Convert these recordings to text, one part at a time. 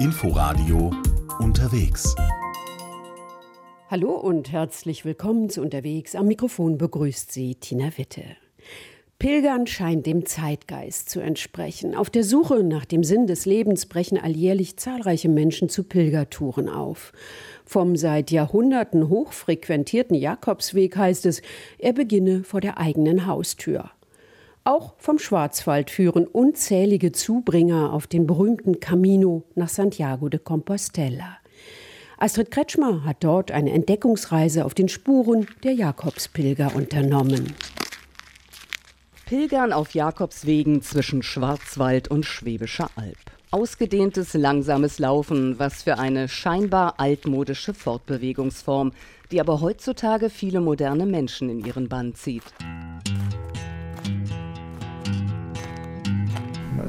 Inforadio unterwegs. Hallo und herzlich willkommen zu Unterwegs. Am Mikrofon begrüßt Sie Tina Witte. Pilgern scheint dem Zeitgeist zu entsprechen. Auf der Suche nach dem Sinn des Lebens brechen alljährlich zahlreiche Menschen zu Pilgertouren auf. Vom seit Jahrhunderten hochfrequentierten Jakobsweg heißt es, er beginne vor der eigenen Haustür. Auch vom Schwarzwald führen unzählige Zubringer auf den berühmten Camino nach Santiago de Compostela. Astrid Kretschmer hat dort eine Entdeckungsreise auf den Spuren der Jakobspilger unternommen. Pilgern auf Jakobswegen zwischen Schwarzwald und Schwäbischer Alb. Ausgedehntes, langsames Laufen, was für eine scheinbar altmodische Fortbewegungsform, die aber heutzutage viele moderne Menschen in ihren Bann zieht.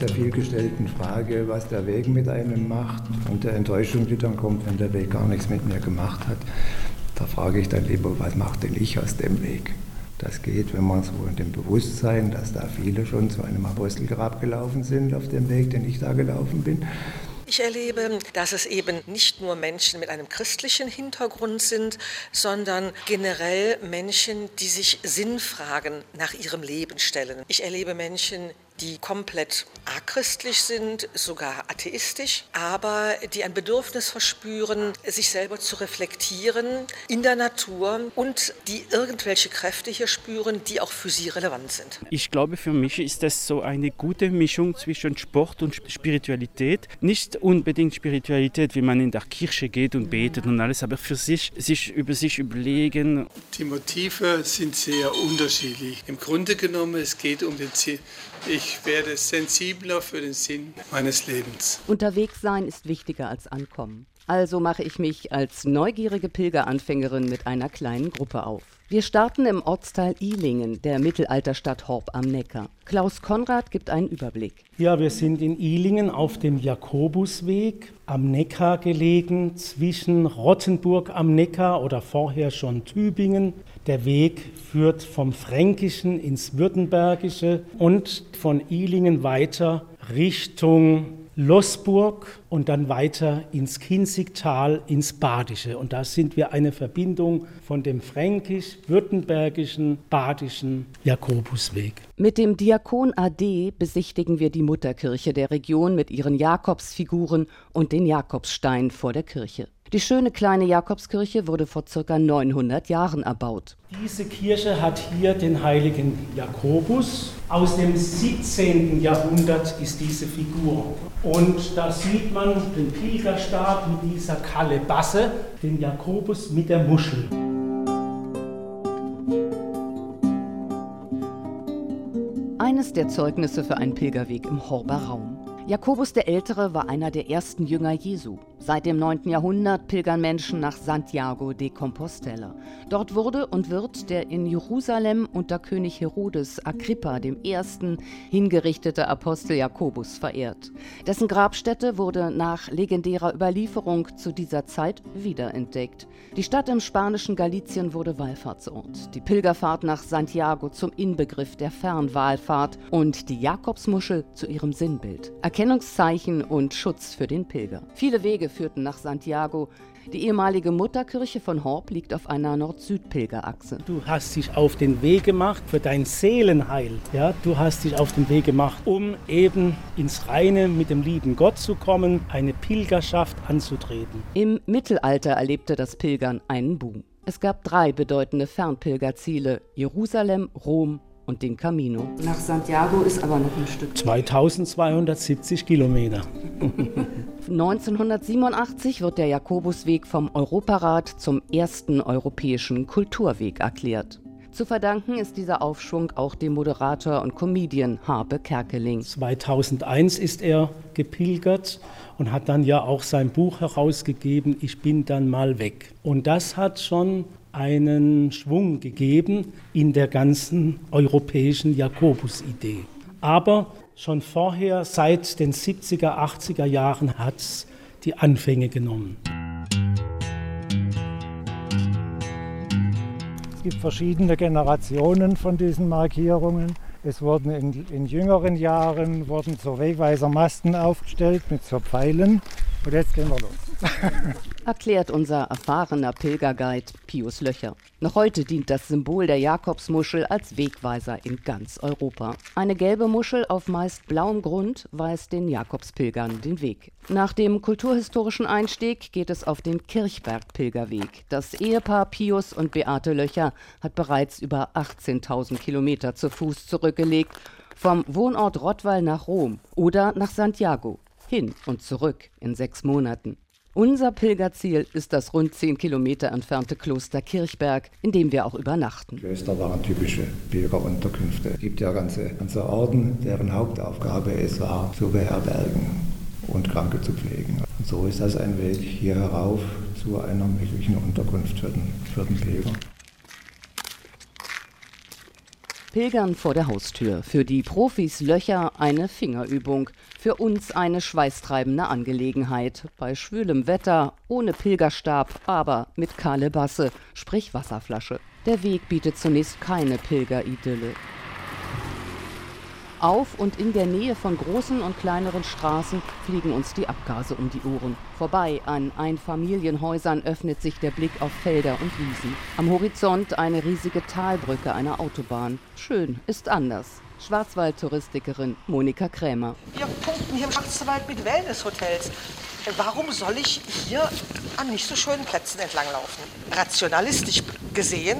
Der vielgestellten Frage, was der Weg mit einem macht und der Enttäuschung, die dann kommt, wenn der Weg gar nichts mit mir gemacht hat, da frage ich dann lieber, was macht denn ich aus dem Weg? Das geht, wenn man so in dem Bewusstsein, dass da viele schon zu einem Apostelgrab gelaufen sind auf dem Weg, den ich da gelaufen bin. Ich erlebe, dass es eben nicht nur Menschen mit einem christlichen Hintergrund sind, sondern generell Menschen, die sich Sinnfragen nach ihrem Leben stellen. Ich erlebe Menschen, die komplett achristlich sind, sogar atheistisch, aber die ein Bedürfnis verspüren, sich selber zu reflektieren in der Natur und die irgendwelche Kräfte hier spüren, die auch für sie relevant sind. Ich glaube, für mich ist das so eine gute Mischung zwischen Sport und Spiritualität. Nicht unbedingt Spiritualität, wie man in der Kirche geht und betet und alles, aber für sich, sich über sich überlegen. Die Motive sind sehr unterschiedlich. Im Grunde genommen, es geht um den Ziel. Ich werde sensibler für den Sinn meines Lebens. Unterwegs sein ist wichtiger als ankommen. Also mache ich mich als neugierige Pilgeranfängerin mit einer kleinen Gruppe auf. Wir starten im Ortsteil Ilingen, der Mittelalterstadt Horb am Neckar. Klaus Konrad gibt einen Überblick. Ja, wir sind in Ilingen auf dem Jakobusweg am Neckar gelegen, zwischen Rottenburg am Neckar oder vorher schon Tübingen. Der Weg führt vom Fränkischen ins Württembergische und von Ilingen weiter Richtung Lossburg und dann weiter ins Kinzigtal, ins Badische. Und da sind wir eine Verbindung von dem fränkisch-württembergischen, badischen Jakobusweg. Mit dem Diakon AD besichtigen wir die Mutterkirche der Region mit ihren Jakobsfiguren und den Jakobsstein vor der Kirche. Die schöne kleine Jakobskirche wurde vor ca. 900 Jahren erbaut. Diese Kirche hat hier den heiligen Jakobus. Aus dem 17. Jahrhundert ist diese Figur. Und da sieht man den Pilgerstab mit dieser Kalebasse, den Jakobus mit der Muschel. Eines der Zeugnisse für einen Pilgerweg im Horber Raum. Jakobus der Ältere war einer der ersten Jünger Jesu. Seit dem 9. Jahrhundert pilgern Menschen nach Santiago de Compostela. Dort wurde und wird der in Jerusalem unter König Herodes Agrippa I. hingerichtete Apostel Jakobus verehrt. Dessen Grabstätte wurde nach legendärer Überlieferung zu dieser Zeit wiederentdeckt. Die Stadt im spanischen Galizien wurde Wallfahrtsort. Die Pilgerfahrt nach Santiago zum Inbegriff der Fernwallfahrt und die Jakobsmuschel zu ihrem Sinnbild. Erkennungszeichen und Schutz für den Pilger. Viele Wege führten nach Santiago. Die ehemalige Mutterkirche von Horb liegt auf einer Nord-Süd-Pilgerachse. Du hast dich auf den Weg gemacht für dein Seelenheil. Ja, du hast dich auf den Weg gemacht, um eben ins Reine mit dem lieben Gott zu kommen, eine Pilgerschaft anzutreten. Im Mittelalter erlebte das Pilgern einen Boom. Es gab drei bedeutende Fernpilgerziele: Jerusalem, Rom und den Camino. Nach Santiago ist aber noch ein Stück. 2270 Kilometer. 1987 wird der Jakobusweg vom Europarat zum ersten europäischen Kulturweg erklärt. Zu verdanken ist dieser Aufschwung auch dem Moderator und Comedian Harpe Kerkeling. 2001 ist er gepilgert und hat dann ja auch sein Buch herausgegeben, Ich bin dann mal weg. Und das hat schon einen Schwung gegeben in der ganzen europäischen Jakobus-Idee. Aber schon vorher, seit den 70er, 80er Jahren, hat es die Anfänge genommen. Es gibt verschiedene Generationen von diesen Markierungen. Es wurden in, in jüngeren Jahren wurden so Wegweisermasten aufgestellt mit so Pfeilen Und jetzt gehen wir los. Erklärt unser erfahrener Pilgerguide Pius Löcher. Noch heute dient das Symbol der Jakobsmuschel als Wegweiser in ganz Europa. Eine gelbe Muschel auf meist blauem Grund weist den Jakobspilgern den Weg. Nach dem kulturhistorischen Einstieg geht es auf den Kirchberg-Pilgerweg. Das Ehepaar Pius und Beate Löcher hat bereits über 18.000 Kilometer zu Fuß zurückgelegt vom Wohnort Rottweil nach Rom oder nach Santiago hin und zurück in sechs Monaten. Unser Pilgerziel ist das rund zehn Kilometer entfernte Kloster Kirchberg, in dem wir auch übernachten. Klöster waren typische Pilgerunterkünfte. Es gibt ja ganze, ganze Orden, deren Hauptaufgabe es war, zu beherbergen und Kranke zu pflegen. Und so ist das ein Weg hier herauf zu einer möglichen Unterkunft für den, für den Pilger. Pilgern vor der Haustür. Für die Profis Löcher eine Fingerübung. Für uns eine schweißtreibende Angelegenheit. Bei schwülem Wetter, ohne Pilgerstab, aber mit Kalebasse, sprich Wasserflasche. Der Weg bietet zunächst keine Pilgeridylle. Auf und in der Nähe von großen und kleineren Straßen fliegen uns die Abgase um die Ohren. Vorbei an Einfamilienhäusern öffnet sich der Blick auf Felder und Wiesen. Am Horizont eine riesige Talbrücke einer Autobahn. Schön, ist anders. Schwarzwald-Touristikerin Monika Krämer. Wir punkten hier im Schwarzwald mit Wellnesshotels. Warum soll ich hier an nicht so schönen Plätzen entlanglaufen? Rationalistisch gesehen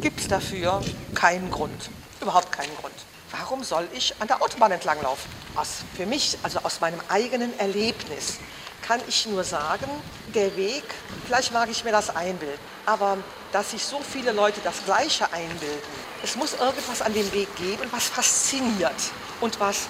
gibt es dafür keinen Grund. Überhaupt keinen Grund. Warum soll ich an der Autobahn entlanglaufen? Aus, für mich, also aus meinem eigenen Erlebnis, kann ich nur sagen, der Weg, vielleicht mag ich mir das einbilden, aber dass sich so viele Leute das Gleiche einbilden, es muss irgendwas an dem Weg geben, was fasziniert und was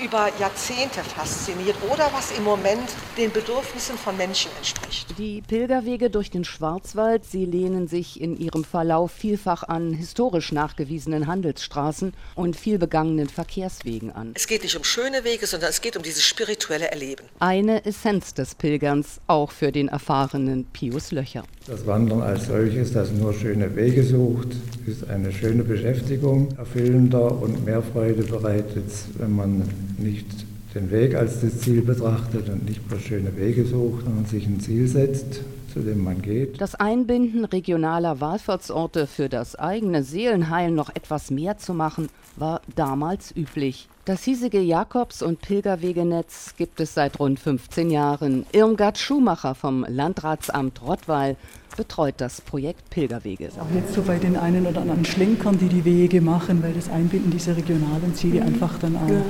über Jahrzehnte fasziniert oder was im Moment den Bedürfnissen von Menschen entspricht. Die Pilgerwege durch den Schwarzwald, sie lehnen sich in ihrem Verlauf vielfach an historisch nachgewiesenen Handelsstraßen und vielbegangenen Verkehrswegen an. Es geht nicht um schöne Wege, sondern es geht um dieses spirituelle Erleben. Eine Essenz des Pilgerns, auch für den erfahrenen Pius Löcher. Das Wandern als solches, das nur schöne Wege sucht, ist eine schöne Beschäftigung, erfüllender und mehr Freude bereitet, wenn man nicht den Weg als das Ziel betrachtet und nicht bloß schöne Wege sucht, sondern sich ein Ziel setzt, zu dem man geht. Das Einbinden regionaler Wallfahrtsorte für das eigene Seelenheil noch etwas mehr zu machen, war damals üblich. Das hiesige Jakobs- und Pilgerwegenetz gibt es seit rund 15 Jahren. Irmgard Schumacher vom Landratsamt Rottweil betreut das Projekt Pilgerwege. Auch jetzt so bei den einen oder anderen Schlenkern, die die Wege machen, weil das Einbinden dieser regionalen Ziele mhm. einfach dann auch ja.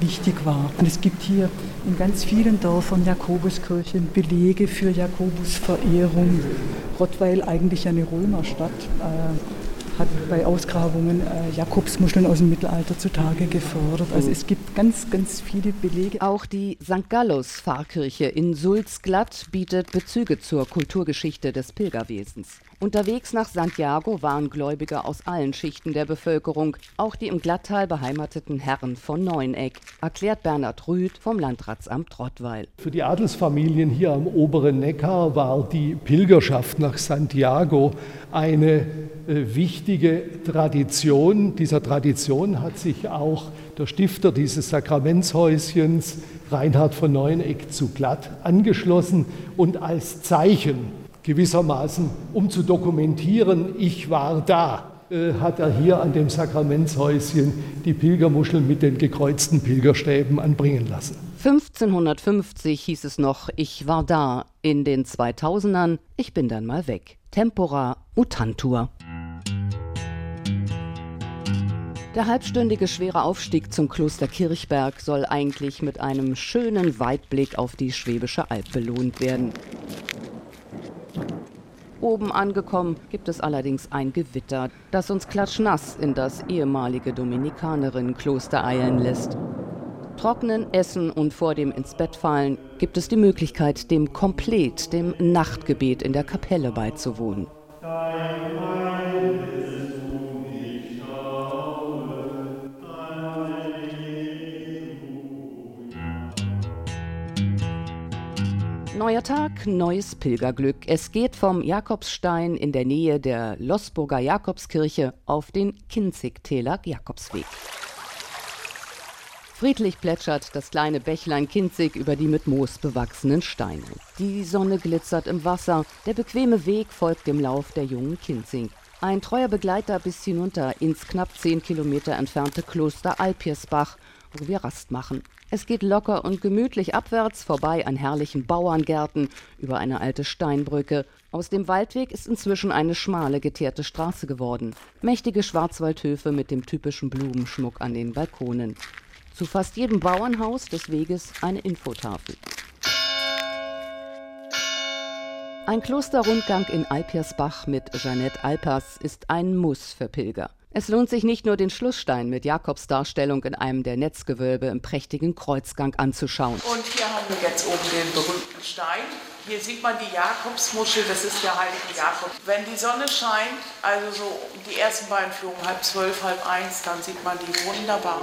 Wichtig war. Und es gibt hier in ganz vielen Dörfern Jakobuskirchen Belege für Jakobusverehrung. Rottweil eigentlich eine Römerstadt. Äh, hat bei Ausgrabungen äh, Jakobsmuscheln aus dem Mittelalter zutage gefördert. Also es gibt ganz, ganz viele Belege. Auch die St. Gallus Pfarrkirche in Sulzglatt bietet Bezüge zur Kulturgeschichte des Pilgerwesens. Unterwegs nach Santiago waren Gläubige aus allen Schichten der Bevölkerung, auch die im Glatttal beheimateten Herren von Neueneck, erklärt Bernhard Rüth vom Landratsamt Rottweil. Für die Adelsfamilien hier am oberen Neckar war die Pilgerschaft nach Santiago eine äh, wichtige Tradition. Dieser Tradition hat sich auch der Stifter dieses Sakramentshäuschens, Reinhard von Neueneck zu Glatt, angeschlossen und als Zeichen gewissermaßen, um zu dokumentieren, ich war da, äh, hat er hier an dem Sakramentshäuschen die Pilgermuscheln mit den gekreuzten Pilgerstäben anbringen lassen. 1550 hieß es noch, ich war da. In den 2000ern, ich bin dann mal weg. Tempora mutantur. Der halbstündige schwere Aufstieg zum Kloster Kirchberg soll eigentlich mit einem schönen Weitblick auf die Schwäbische Alb belohnt werden. Oben angekommen gibt es allerdings ein Gewitter, das uns klatschnass in das ehemalige Dominikanerinnenkloster eilen lässt. Trocknen, essen und vor dem ins Bett fallen gibt es die Möglichkeit, dem Komplett, dem Nachtgebet in der Kapelle beizuwohnen. Neuer Tag, neues Pilgerglück. Es geht vom Jakobsstein in der Nähe der Losburger Jakobskirche auf den Kinzigtäler Jakobsweg. Friedlich plätschert das kleine Bächlein Kinzig über die mit Moos bewachsenen Steine. Die Sonne glitzert im Wasser, der bequeme Weg folgt dem Lauf der jungen Kinzig. Ein treuer Begleiter bis hinunter ins knapp zehn Kilometer entfernte Kloster Alpiersbach, wo wir Rast machen. Es geht locker und gemütlich abwärts vorbei an herrlichen Bauerngärten über eine alte Steinbrücke. Aus dem Waldweg ist inzwischen eine schmale, geteerte Straße geworden. Mächtige Schwarzwaldhöfe mit dem typischen Blumenschmuck an den Balkonen. Zu fast jedem Bauernhaus des Weges eine Infotafel. Ein Klosterrundgang in Alpiersbach mit Jeannette Alpers ist ein Muss für Pilger. Es lohnt sich nicht nur den Schlussstein mit Jakobsdarstellung in einem der Netzgewölbe im prächtigen Kreuzgang anzuschauen. Und hier haben wir jetzt oben den berühmten Stein. Hier sieht man die Jakobsmuschel, das ist der heilige Jakob. Wenn die Sonne scheint, also so die ersten beiden Flügen, halb zwölf, halb eins, dann sieht man die wunderbar.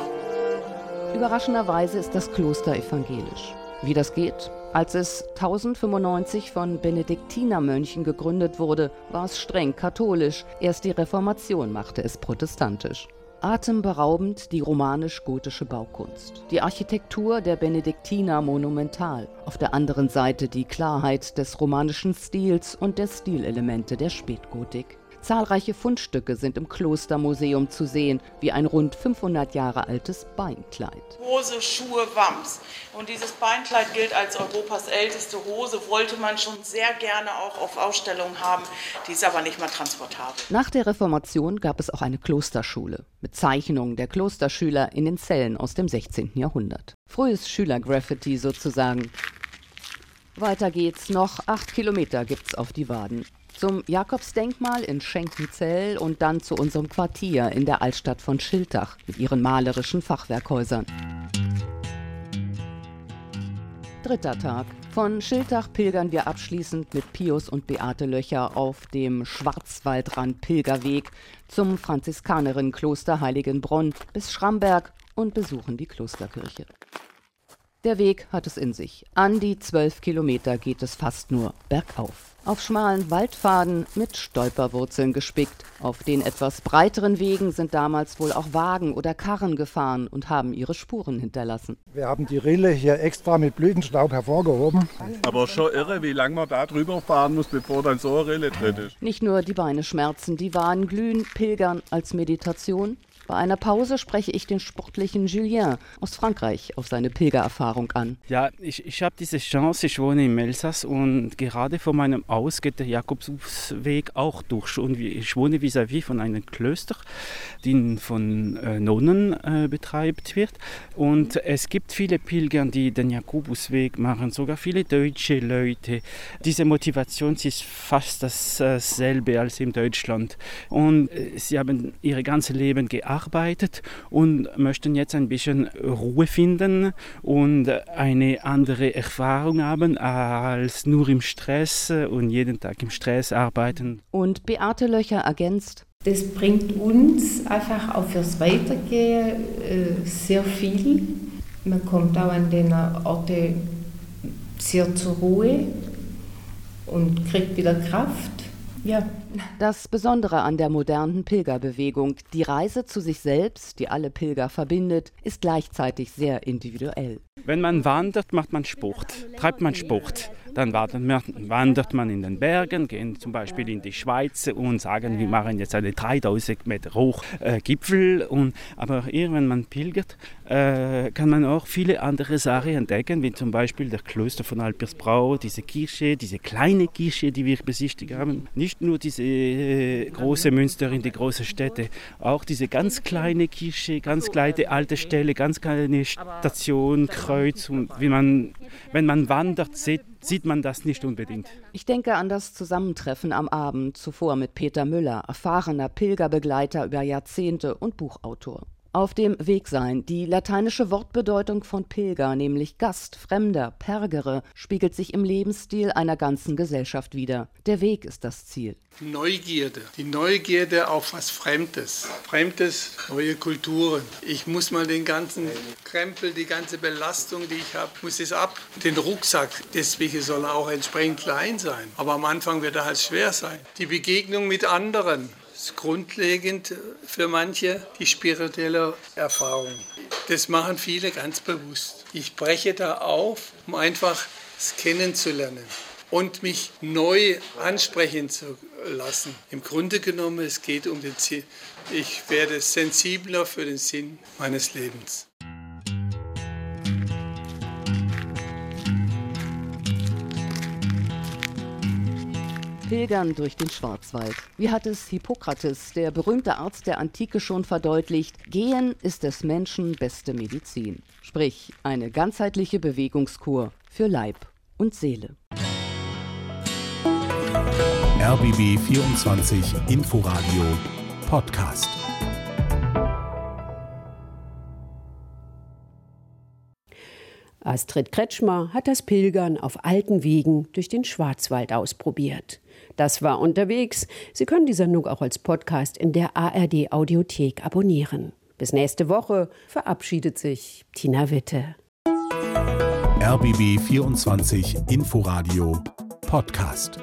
Überraschenderweise ist das Kloster evangelisch. Wie das geht? Als es 1095 von Benediktinermönchen gegründet wurde, war es streng katholisch. Erst die Reformation machte es protestantisch. Atemberaubend die romanisch-gotische Baukunst. Die Architektur der Benediktiner monumental. Auf der anderen Seite die Klarheit des romanischen Stils und der Stilelemente der Spätgotik. Zahlreiche Fundstücke sind im Klostermuseum zu sehen, wie ein rund 500 Jahre altes Beinkleid. Hose, Schuhe, Wams. Und dieses Beinkleid gilt als Europas älteste Hose, wollte man schon sehr gerne auch auf Ausstellungen haben. Die ist aber nicht mehr transportabel. Nach der Reformation gab es auch eine Klosterschule mit Zeichnungen der Klosterschüler in den Zellen aus dem 16. Jahrhundert. Frühes Schülergraffiti sozusagen. Weiter geht's noch. Acht Kilometer gibt's auf die Waden zum Jakobsdenkmal in Schenkenzell und dann zu unserem Quartier in der Altstadt von Schiltach mit ihren malerischen Fachwerkhäusern. Dritter Tag. Von Schiltach pilgern wir abschließend mit Pius und Beate Löcher auf dem Schwarzwaldrand Pilgerweg zum Franziskanerienkloster Heiligenbronn bis Schramberg und besuchen die Klosterkirche. Der Weg hat es in sich. An die zwölf Kilometer geht es fast nur bergauf auf schmalen Waldpfaden mit Stolperwurzeln gespickt. Auf den etwas breiteren Wegen sind damals wohl auch Wagen oder Karren gefahren und haben ihre Spuren hinterlassen. Wir haben die Rille hier extra mit Blütenstaub hervorgehoben. Aber schon irre, wie lange man da drüber fahren muss, bevor dann so eine Rille drin ist. Nicht nur die Beine schmerzen, die Waden glühen, Pilgern als Meditation. Bei einer Pause spreche ich den sportlichen Julien aus Frankreich auf seine Pilgererfahrung an. Ja, ich, ich habe diese Chance, ich wohne im Elsass und gerade vor meinem Haus geht der Jakobsweg auch durch. Und ich wohne vis-à-vis -vis von einem Klöster, die von äh, Nonnen äh, betreibt wird. Und es gibt viele Pilger, die den Jakobusweg machen, sogar viele deutsche Leute. Diese Motivation ist fast dasselbe als in Deutschland. Und äh, sie haben ihr ganzes Leben gearbeitet gearbeitet und möchten jetzt ein bisschen Ruhe finden und eine andere Erfahrung haben als nur im Stress und jeden Tag im Stress arbeiten. Und Beate Löcher ergänzt, das bringt uns einfach auch fürs Weitergehen äh, sehr viel. Man kommt auch an den Orten sehr zur Ruhe und kriegt wieder Kraft. Ja. Das Besondere an der modernen Pilgerbewegung, die Reise zu sich selbst, die alle Pilger verbindet, ist gleichzeitig sehr individuell. Wenn man wandert, macht man Sport, treibt man Sport. Dann wandert man in den Bergen, gehen zum Beispiel in die Schweiz und sagen, wir machen jetzt eine 3000 Meter hoch äh, Gipfel. Und, aber eher, wenn man pilgert, äh, kann man auch viele andere Sachen entdecken, wie zum Beispiel der Kloster von Alpersbrau, diese Kirche, diese kleine Kirche, die wir besichtigt haben. Nicht nur diese äh, große Münster in die großen Städte, auch diese ganz kleine Kirche, ganz kleine alte Stelle, ganz kleine Station, Kreuz. Und wie man, wenn man wandert, sieht sieht man das nicht unbedingt. Ich denke an das Zusammentreffen am Abend zuvor mit Peter Müller, erfahrener Pilgerbegleiter über Jahrzehnte und Buchautor auf dem Weg sein. Die lateinische Wortbedeutung von Pilger, nämlich Gast, Fremder, Pergere, spiegelt sich im Lebensstil einer ganzen Gesellschaft wider. Der Weg ist das Ziel. Neugierde, die Neugierde auf was Fremdes. Fremdes, neue Kulturen. Ich muss mal den ganzen Krempel, die ganze Belastung, die ich habe, muss es ab. Den Rucksack, deswegen soll er auch entsprechend klein sein. Aber am Anfang wird er halt schwer sein. Die Begegnung mit anderen, ist grundlegend für manche die spirituelle Erfahrung. Das machen viele ganz bewusst. Ich breche da auf, um einfach es kennenzulernen und mich neu ansprechen zu lassen. Im Grunde genommen, es geht um den Sinn. Ich werde sensibler für den Sinn meines Lebens. Pilgern durch den Schwarzwald. Wie hat es Hippokrates, der berühmte Arzt der Antike, schon verdeutlicht? Gehen ist des Menschen beste Medizin. Sprich, eine ganzheitliche Bewegungskur für Leib und Seele. RBB 24 Inforadio Podcast. Astrid Kretschmer hat das Pilgern auf alten Wegen durch den Schwarzwald ausprobiert. Das war unterwegs. Sie können die Sendung auch als Podcast in der ARD Audiothek abonnieren. Bis nächste Woche verabschiedet sich Tina Witte. RBB 24 Inforadio Podcast.